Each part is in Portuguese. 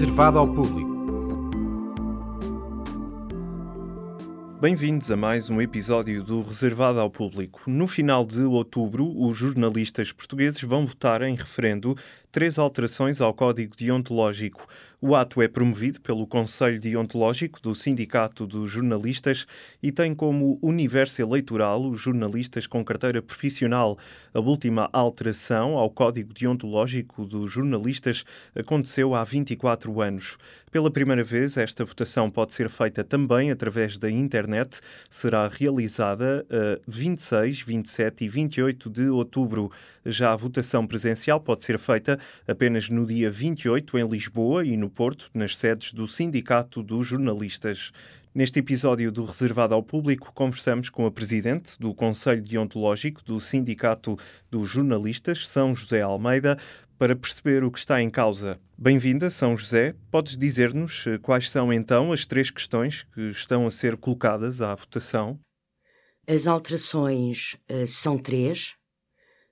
reservado ao público. Bem-vindos a mais um episódio do Reservado ao Público. No final de outubro, os jornalistas portugueses vão votar em referendo três alterações ao Código Deontológico. O ato é promovido pelo Conselho Deontológico do Sindicato dos Jornalistas e tem como universo eleitoral os jornalistas com carteira profissional. A última alteração ao Código Deontológico dos Jornalistas aconteceu há 24 anos. Pela primeira vez, esta votação pode ser feita também através da internet. Será realizada a 26, 27 e 28 de outubro. Já a votação presencial pode ser feita apenas no dia 28 em Lisboa e no Porto, nas sedes do Sindicato dos Jornalistas. Neste episódio do Reservado ao Público, conversamos com a Presidente do Conselho Deontológico do Sindicato dos Jornalistas, São José Almeida, para perceber o que está em causa. Bem-vinda, São José. Podes dizer-nos eh, quais são então as três questões que estão a ser colocadas à votação? As alterações uh, são três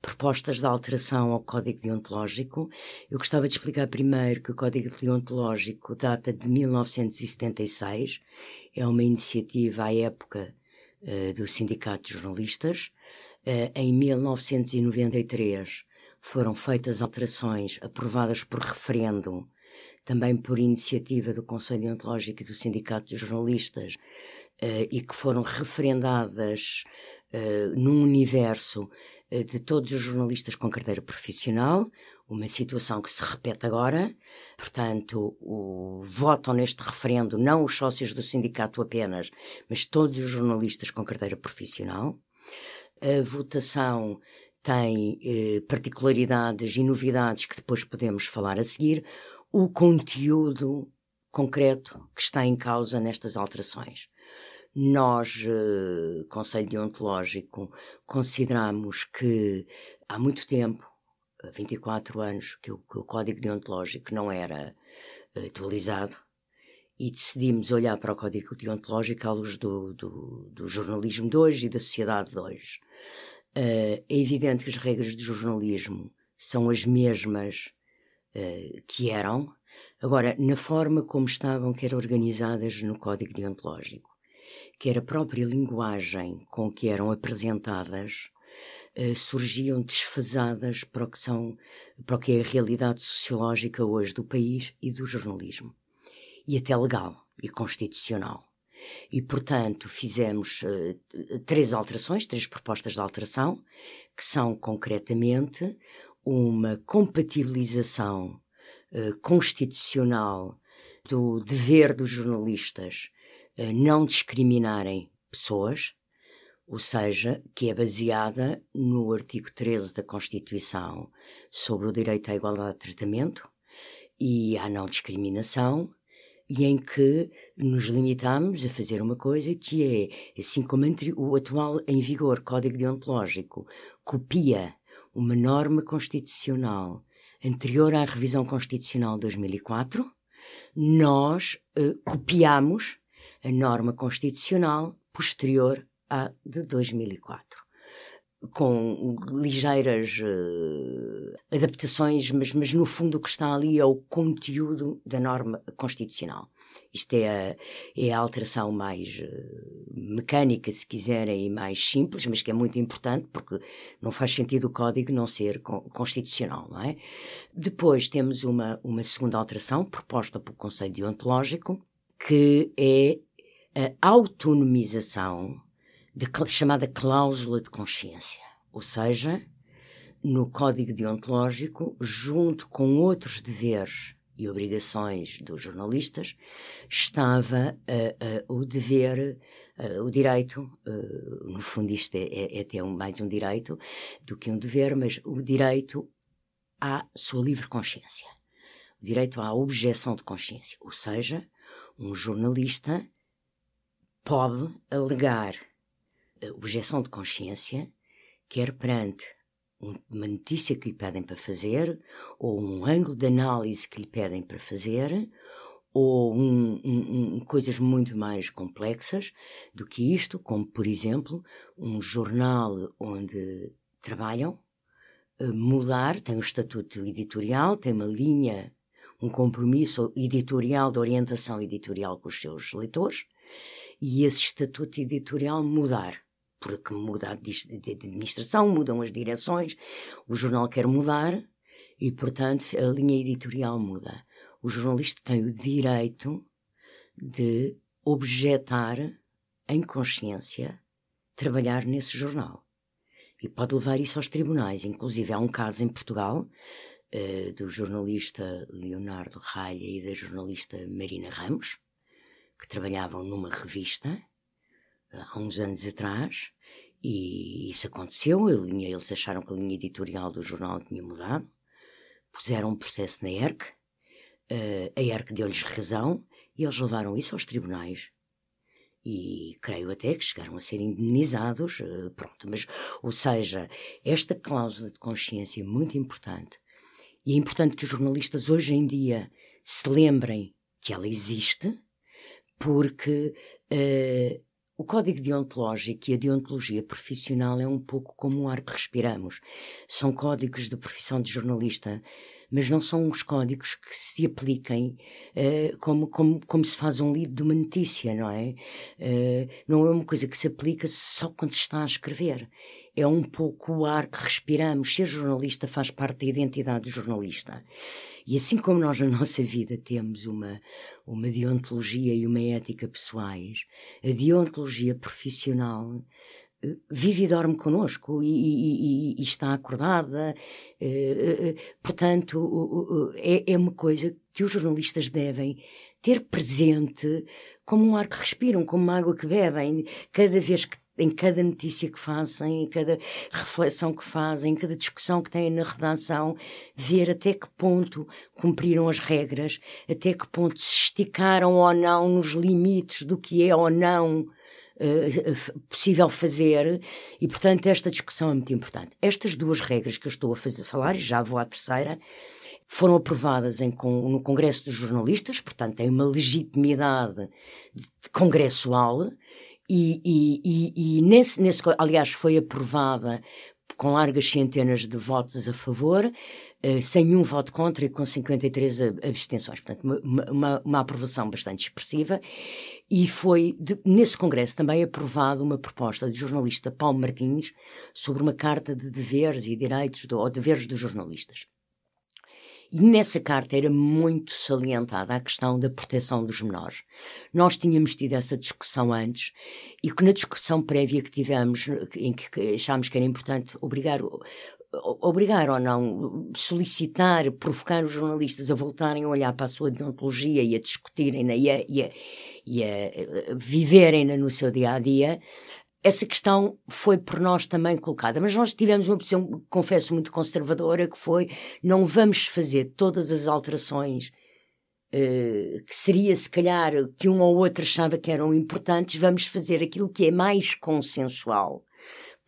propostas de alteração ao Código Deontológico. Eu gostava de explicar primeiro que o Código Deontológico data de 1976, é uma iniciativa à época uh, do Sindicato de Jornalistas. Uh, em 1993 foram feitas alterações aprovadas por referendo, também por iniciativa do Conselho Deontológico e do Sindicato de Jornalistas, uh, e que foram referendadas num universo de todos os jornalistas com carteira profissional, uma situação que se repete agora. Portanto, o, votam neste referendo não os sócios do sindicato apenas, mas todos os jornalistas com carteira profissional. A votação tem eh, particularidades e novidades que depois podemos falar a seguir. O conteúdo concreto que está em causa nestas alterações. Nós, uh, Conselho Deontológico, consideramos que há muito tempo, 24 anos, que o, que o Código Deontológico não era uh, atualizado e decidimos olhar para o Código Deontológico à luz do, do, do jornalismo de hoje e da sociedade de hoje. Uh, é evidente que as regras do jornalismo são as mesmas uh, que eram, agora, na forma como estavam, que eram organizadas no Código Deontológico quer a própria linguagem com que eram apresentadas, uh, surgiam desfasadas para o, que são, para o que é a realidade sociológica hoje do país e do jornalismo. E até legal e constitucional. E, portanto, fizemos uh, três alterações, três propostas de alteração, que são concretamente uma compatibilização uh, constitucional do dever dos jornalistas não discriminarem pessoas, ou seja, que é baseada no artigo 13 da Constituição sobre o direito à igualdade de tratamento e à não discriminação, e em que nos limitamos a fazer uma coisa que é, assim como o atual em vigor Código Deontológico copia uma norma constitucional anterior à revisão constitucional de 2004, nós uh, copiamos a norma constitucional posterior à de 2004 com ligeiras uh, adaptações, mas, mas no fundo o que está ali é o conteúdo da norma constitucional. Isto é a, é a alteração mais uh, mecânica, se quiserem, e mais simples, mas que é muito importante porque não faz sentido o código não ser con constitucional, não é? Depois temos uma, uma segunda alteração proposta pelo Conselho Deontológico, que é a autonomização da chamada cláusula de consciência, ou seja, no código deontológico, junto com outros deveres e obrigações dos jornalistas, estava uh, uh, o dever, uh, o direito, no fundo isto é, é, é até um, mais um direito do que um dever, mas o direito à sua livre consciência, o direito à objeção de consciência, ou seja, um jornalista pode alegar objeção de consciência, quer perante uma notícia que lhe pedem para fazer, ou um ângulo de análise que lhe pedem para fazer, ou um, um, um, coisas muito mais complexas do que isto, como por exemplo um jornal onde trabalham, eh, mudar, tem um estatuto editorial, tem uma linha, um compromisso editorial, de orientação editorial com os seus leitores, e esse estatuto editorial mudar. Porque muda a administração, mudam as direções, o jornal quer mudar e, portanto, a linha editorial muda. O jornalista tem o direito de objetar em consciência trabalhar nesse jornal. E pode levar isso aos tribunais. Inclusive, há um caso em Portugal uh, do jornalista Leonardo Ralha e da jornalista Marina Ramos, que trabalhavam numa revista uh, há uns anos atrás, e isso aconteceu. Eles acharam que a linha editorial do jornal tinha mudado, puseram um processo na ERC, uh, a ERC deu-lhes razão e eles levaram isso aos tribunais. E creio até que chegaram a ser indemnizados, uh, pronto, mas, ou seja, esta cláusula de consciência é muito importante. E é importante que os jornalistas hoje em dia se lembrem que ela existe, porque uh, o código deontológico e a deontologia profissional é um pouco como o ar que respiramos. São códigos de profissão de jornalista mas não são os códigos que se apliquem uh, como, como, como se faz um lido de uma notícia, não é? Uh, não é uma coisa que se aplica só quando se está a escrever. É um pouco o ar que respiramos. Ser jornalista faz parte da identidade do jornalista. E assim como nós na nossa vida temos uma, uma deontologia e uma ética pessoais, a deontologia profissional vive e dorme connosco e, e, e, e está acordada. Eh, eh, portanto, é, é uma coisa que os jornalistas devem ter presente como um ar que respiram, como uma água que bebem, cada vez que em cada notícia que fazem, em cada reflexão que fazem, em cada discussão que têm na redação, ver até que ponto cumpriram as regras, até que ponto se esticaram ou não nos limites do que é ou não uh, possível fazer e, portanto, esta discussão é muito importante. Estas duas regras que eu estou a fazer, falar, e já vou à terceira, foram aprovadas em, no Congresso dos Jornalistas, portanto, têm uma legitimidade congressual e, e, e, e nesse, nesse, aliás, foi aprovada com largas centenas de votos a favor, eh, sem nenhum voto contra e com 53 abstenções. Portanto, uma, uma, uma aprovação bastante expressiva. E foi de, nesse congresso também aprovada uma proposta do jornalista Paulo Martins sobre uma carta de deveres e direitos, do, ou deveres dos jornalistas. E nessa carta era muito salientada a questão da proteção dos menores. Nós tínhamos tido essa discussão antes e que na discussão prévia que tivemos, em que achámos que era importante obrigar obrigar ou não, solicitar, provocar os jornalistas a voltarem a olhar para a sua deontologia e a discutirem-na e a, e a, e a viverem-na no seu dia a dia, essa questão foi por nós também colocada. Mas nós tivemos uma posição, confesso, muito conservadora, que foi não vamos fazer todas as alterações Uh, que seria se calhar que um ou outro achava que eram importantes, vamos fazer aquilo que é mais consensual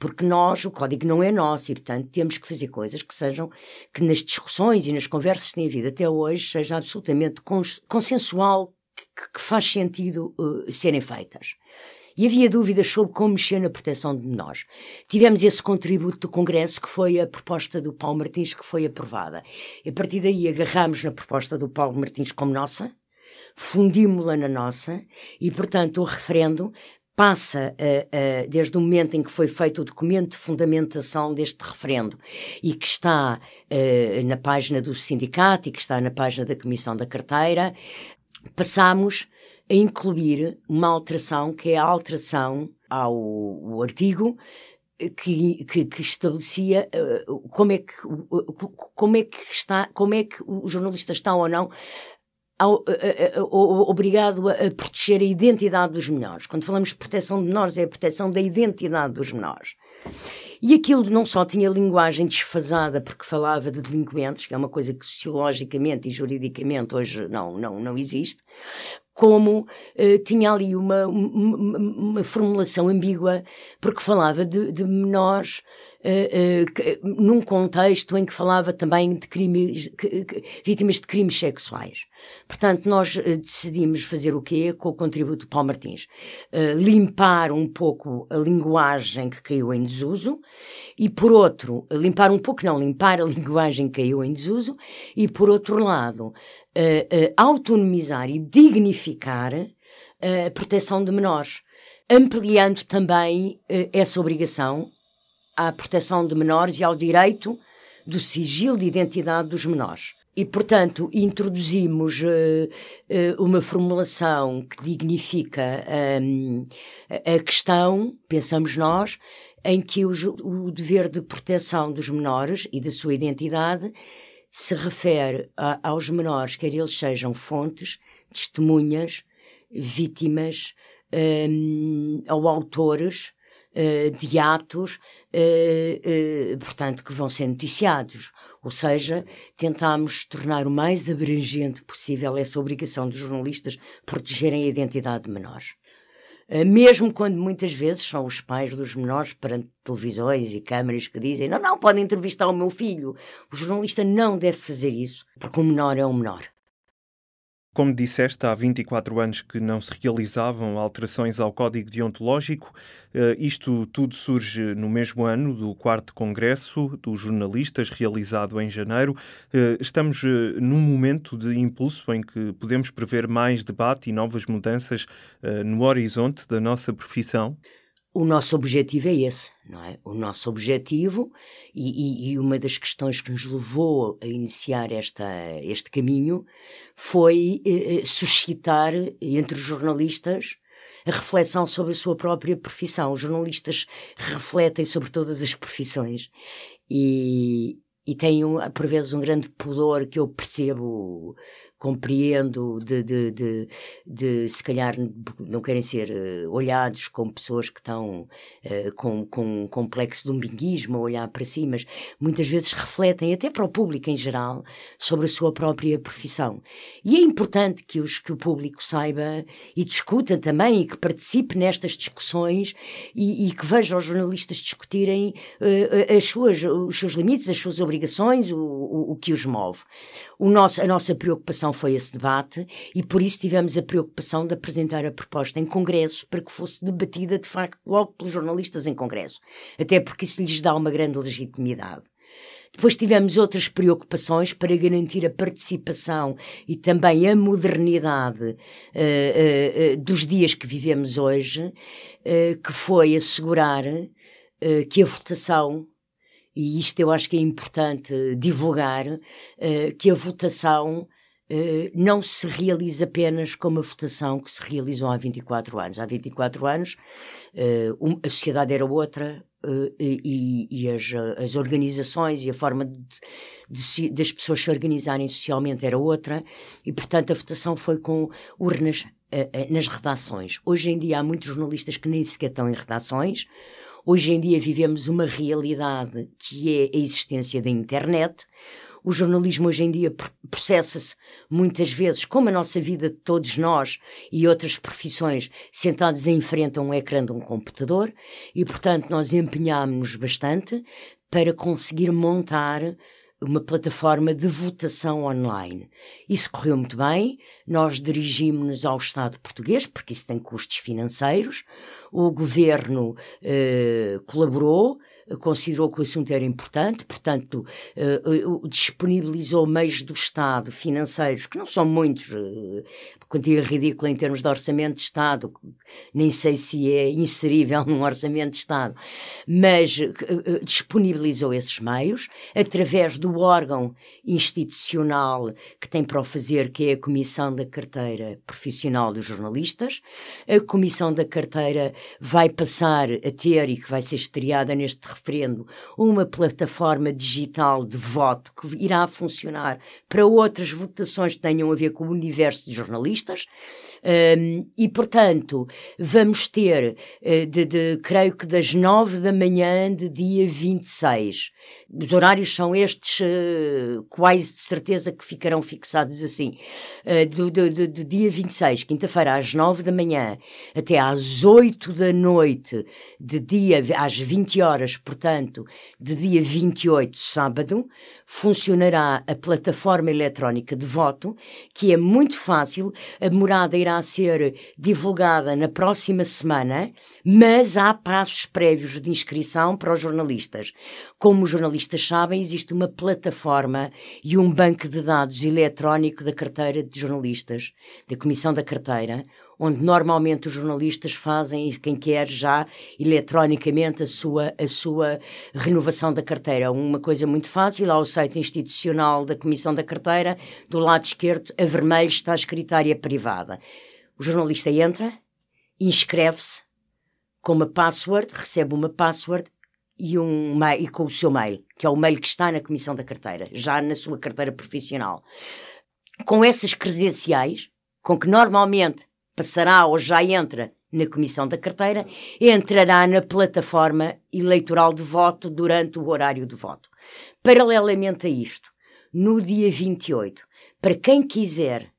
porque nós, o código não é nosso e, portanto, temos que fazer coisas que sejam, que nas discussões e nas conversas que têm havido até hoje, seja absolutamente cons consensual, que, que, faz sentido uh, serem feitas. E havia dúvidas sobre como mexer na proteção de menores. Tivemos esse contributo do Congresso, que foi a proposta do Paulo Martins, que foi aprovada. E a partir daí agarramos na proposta do Paulo Martins como nossa, fundimos-la na nossa, e, portanto, o referendo passa uh, uh, desde o momento em que foi feito o documento de fundamentação deste referendo e que está uh, na página do sindicato e que está na página da Comissão da Carteira, passamos a incluir uma alteração que é a alteração ao, artigo que, que, que, estabelecia uh, como é que uh, como é que está como é que os jornalistas estão ou não ao, a, a, a, obrigado a, proteger a identidade dos menores. Quando falamos de proteção de menores, é a proteção da identidade dos menores. E aquilo não só tinha linguagem desfasada porque falava de delinquentes, que é uma coisa que sociologicamente e juridicamente hoje não, não, não existe, como uh, tinha ali uma, uma, uma, formulação ambígua porque falava de, de menores uh, num contexto em que falava também de crimes, vítimas de crimes sexuais. Portanto, nós decidimos fazer o quê com o contributo do Paulo Martins? limpar um pouco a linguagem que caiu em desuso e, por outro, limpar um pouco, não, limpar a linguagem que caiu em desuso e, por outro lado, autonomizar e dignificar a proteção de menores ampliando também uh, essa obrigação à proteção de menores e ao direito do sigilo de identidade dos menores. E, portanto, introduzimos uh, uh, uma formulação que dignifica um, a questão, pensamos nós, em que o, o, dever de proteção dos menores e da sua identidade se refere a, aos menores, quer eles sejam fontes, testemunhas, vítimas, um, ou autores uh, de atos, uh, uh, portanto, que vão ser noticiados. Ou seja, tentámos tornar o mais abrangente possível essa obrigação dos jornalistas protegerem a identidade de menores. Mesmo quando muitas vezes são os pais dos menores perante televisões e câmaras que dizem não, não, podem entrevistar o meu filho. O jornalista não deve fazer isso, porque o menor é o menor. Como disseste, há 24 anos que não se realizavam alterações ao Código Deontológico. Uh, isto tudo surge no mesmo ano do 4 Congresso dos Jornalistas, realizado em janeiro. Uh, estamos uh, num momento de impulso em que podemos prever mais debate e novas mudanças no horizonte da nossa profissão. O nosso objetivo é esse, não é? O nosso objetivo, e, e, e, uma das questões que nos levou a iniciar esta, este caminho, foi eh, eh, suscitar entre os jornalistas a reflexão sobre a sua própria profissão. Os jornalistas refletem sobre todas as profissões e, e têm, um, por vezes, um grande pudor que eu percebo compreendo de, de, de, de, se calhar não querem ser uh, olhados como pessoas que estão uh, com, com um complexo de umbiguismo a olhar para si, mas muitas vezes refletem até para o público em geral sobre a sua própria profissão. E é importante que, os, que o público saiba e discuta também e que participe nestas discussões e, e que veja os jornalistas discutirem uh, as suas, os seus limites, as suas obrigações, o, o, o que os move. O nosso, a nossa preocupação foi esse debate e por isso tivemos a preocupação de apresentar a proposta em Congresso para que fosse debatida de facto logo pelos jornalistas em Congresso, até porque isso lhes dá uma grande legitimidade. Depois tivemos outras preocupações para garantir a participação e também a modernidade uh, uh, uh, dos dias que vivemos hoje, que foi assegurar que a votação e isto eu acho que é importante divulgar, que a votação não se realiza apenas como a votação que se realizou há 24 anos. Há 24 anos um, a sociedade era outra e, e as, as, organizações e a forma de, de, das pessoas se organizarem socialmente era outra e, portanto, a votação foi com urnas nas redações. Hoje em dia há muitos jornalistas que nem sequer estão em redações, Hoje em dia vivemos uma realidade que é a existência da internet. O jornalismo hoje em dia processa-se muitas vezes, como a nossa vida de todos nós e outras profissões, sentados em frente a um ecrã de um computador, e portanto nós empenhámos-nos bastante para conseguir montar uma plataforma de votação online. Isso correu muito bem, nós dirigimos-nos ao Estado português, porque isso tem custos financeiros, o governo eh, colaborou, considerou que o assunto era importante, portanto, uh, disponibilizou meios do Estado financeiros, que não são muitos, uh, quantia ridícula em termos de orçamento de Estado, nem sei se é inserível num orçamento de Estado, mas uh, disponibilizou esses meios através do órgão institucional que tem para o fazer, que é a Comissão da Carteira Profissional dos Jornalistas. A Comissão da Carteira vai passar a ter, e que vai ser estreada neste referendo, uma plataforma digital de voto que irá funcionar para outras votações que tenham a ver com o universo de jornalistas um, e, portanto, vamos ter, uh, de, de, creio que das nove da manhã de dia 26. Os horários são estes, uh, quase de certeza que ficarão fixados assim. Uh, do, do, do, do, dia 26, quinta-feira, às nove da manhã, até às oito da noite, de dia às 20 horas portanto, de dia 28, sábado, funcionará a plataforma eletrónica de voto, que é muito fácil. A morada irá ser divulgada na próxima semana, mas há passos prévios de inscrição para os jornalistas. Como os jornalistas sabem, existe uma plataforma e um banco de dados eletrónico da carteira de jornalistas, da Comissão da Carteira, onde normalmente os jornalistas fazem, quem quer já, eletronicamente a sua, a sua renovação da carteira. Uma coisa muito fácil, ao site institucional da Comissão da Carteira, do lado esquerdo, a vermelho, está a escritária privada. O jornalista entra, inscreve-se com uma password, recebe uma password e, um, e com o seu mail, que é o mail que está na Comissão da Carteira, já na sua carteira profissional. Com essas credenciais, com que normalmente passará ou já entra na Comissão da Carteira, entrará na plataforma eleitoral de voto durante o horário de voto. Paralelamente a isto, no dia 28, para quem quiser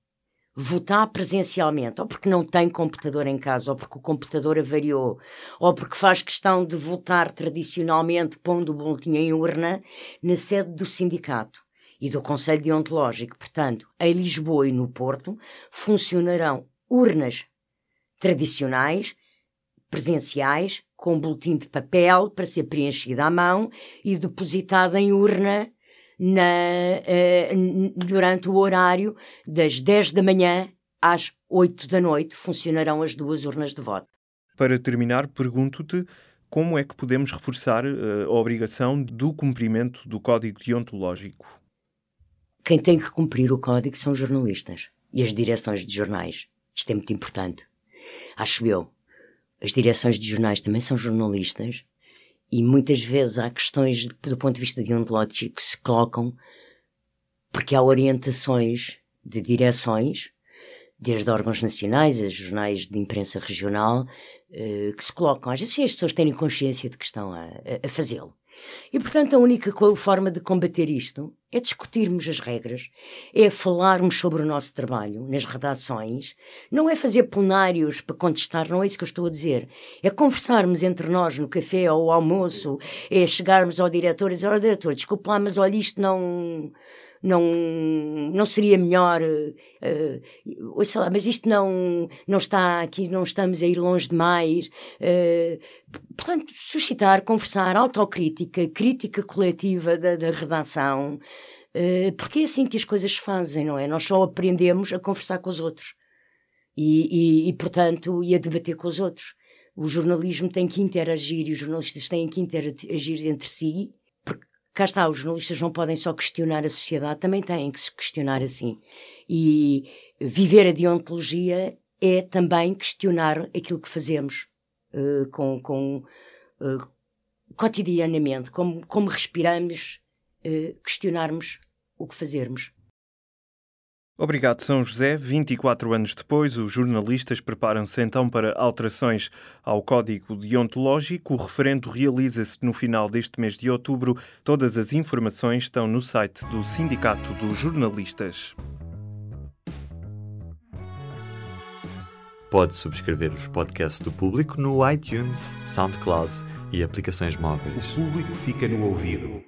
votar presencialmente, ou porque não tem computador em casa, ou porque o computador avariou, ou porque faz questão de votar tradicionalmente pondo o boletim em urna, na sede do sindicato e do Conselho Deontológico, portanto, em Lisboa e no Porto, funcionarão urnas tradicionais, presenciais, com um boletim de papel para ser preenchido à mão e depositado em urna na, uh, durante o horário das 10 da manhã às 8 da noite. Funcionarão as duas urnas de voto. Para terminar, pergunto-te como é que podemos reforçar uh, a obrigação do cumprimento do código deontológico? Quem tem que cumprir o código são os jornalistas e as direções de jornais. Isto é muito importante. Acho eu. As direções de jornais também são jornalistas e muitas vezes há questões do ponto de vista deontológico que se colocam porque há orientações de direções, desde órgãos nacionais a jornais de imprensa regional, eh, que se colocam. Às vezes, as pessoas terem consciência de que estão a, a fazê-lo. E, portanto, a única forma de combater isto é discutirmos as regras, é falarmos sobre o nosso trabalho nas redações, não é fazer plenários para contestar, não é isso que eu estou a dizer. É conversarmos entre nós no café ou ao almoço, é chegarmos ao diretor e dizer: Ó, oh, diretor, desculpe lá, mas olha, isto não não, não seria melhor, uh, sei lá, mas isto não, não está aqui, não estamos a ir longe demais. Uh, portanto, suscitar, conversar, autocrítica, crítica coletiva da, da redação, porque é assim que as coisas se fazem, não é? Nós só aprendemos a conversar com os outros e, e, e portanto, e a debater com os outros. O jornalismo tem que interagir e os jornalistas têm que interagir entre si cá está, os jornalistas não podem só questionar a sociedade, também têm que se questionar assim. E viver a deontologia é também questionar aquilo que fazemos uh, com, com uh, cotidianamente, como, como respiramos, uh, questionarmos o que fazermos. Obrigado, São José. 24 anos depois, os jornalistas preparam-se então para alterações ao Código Deontológico. O referendo realiza-se no final deste mês de outubro. Todas as informações estão no site do Sindicato dos Jornalistas. Pode subscrever os podcasts do público no iTunes, SoundCloud e aplicações móveis. O público fica no ouvido.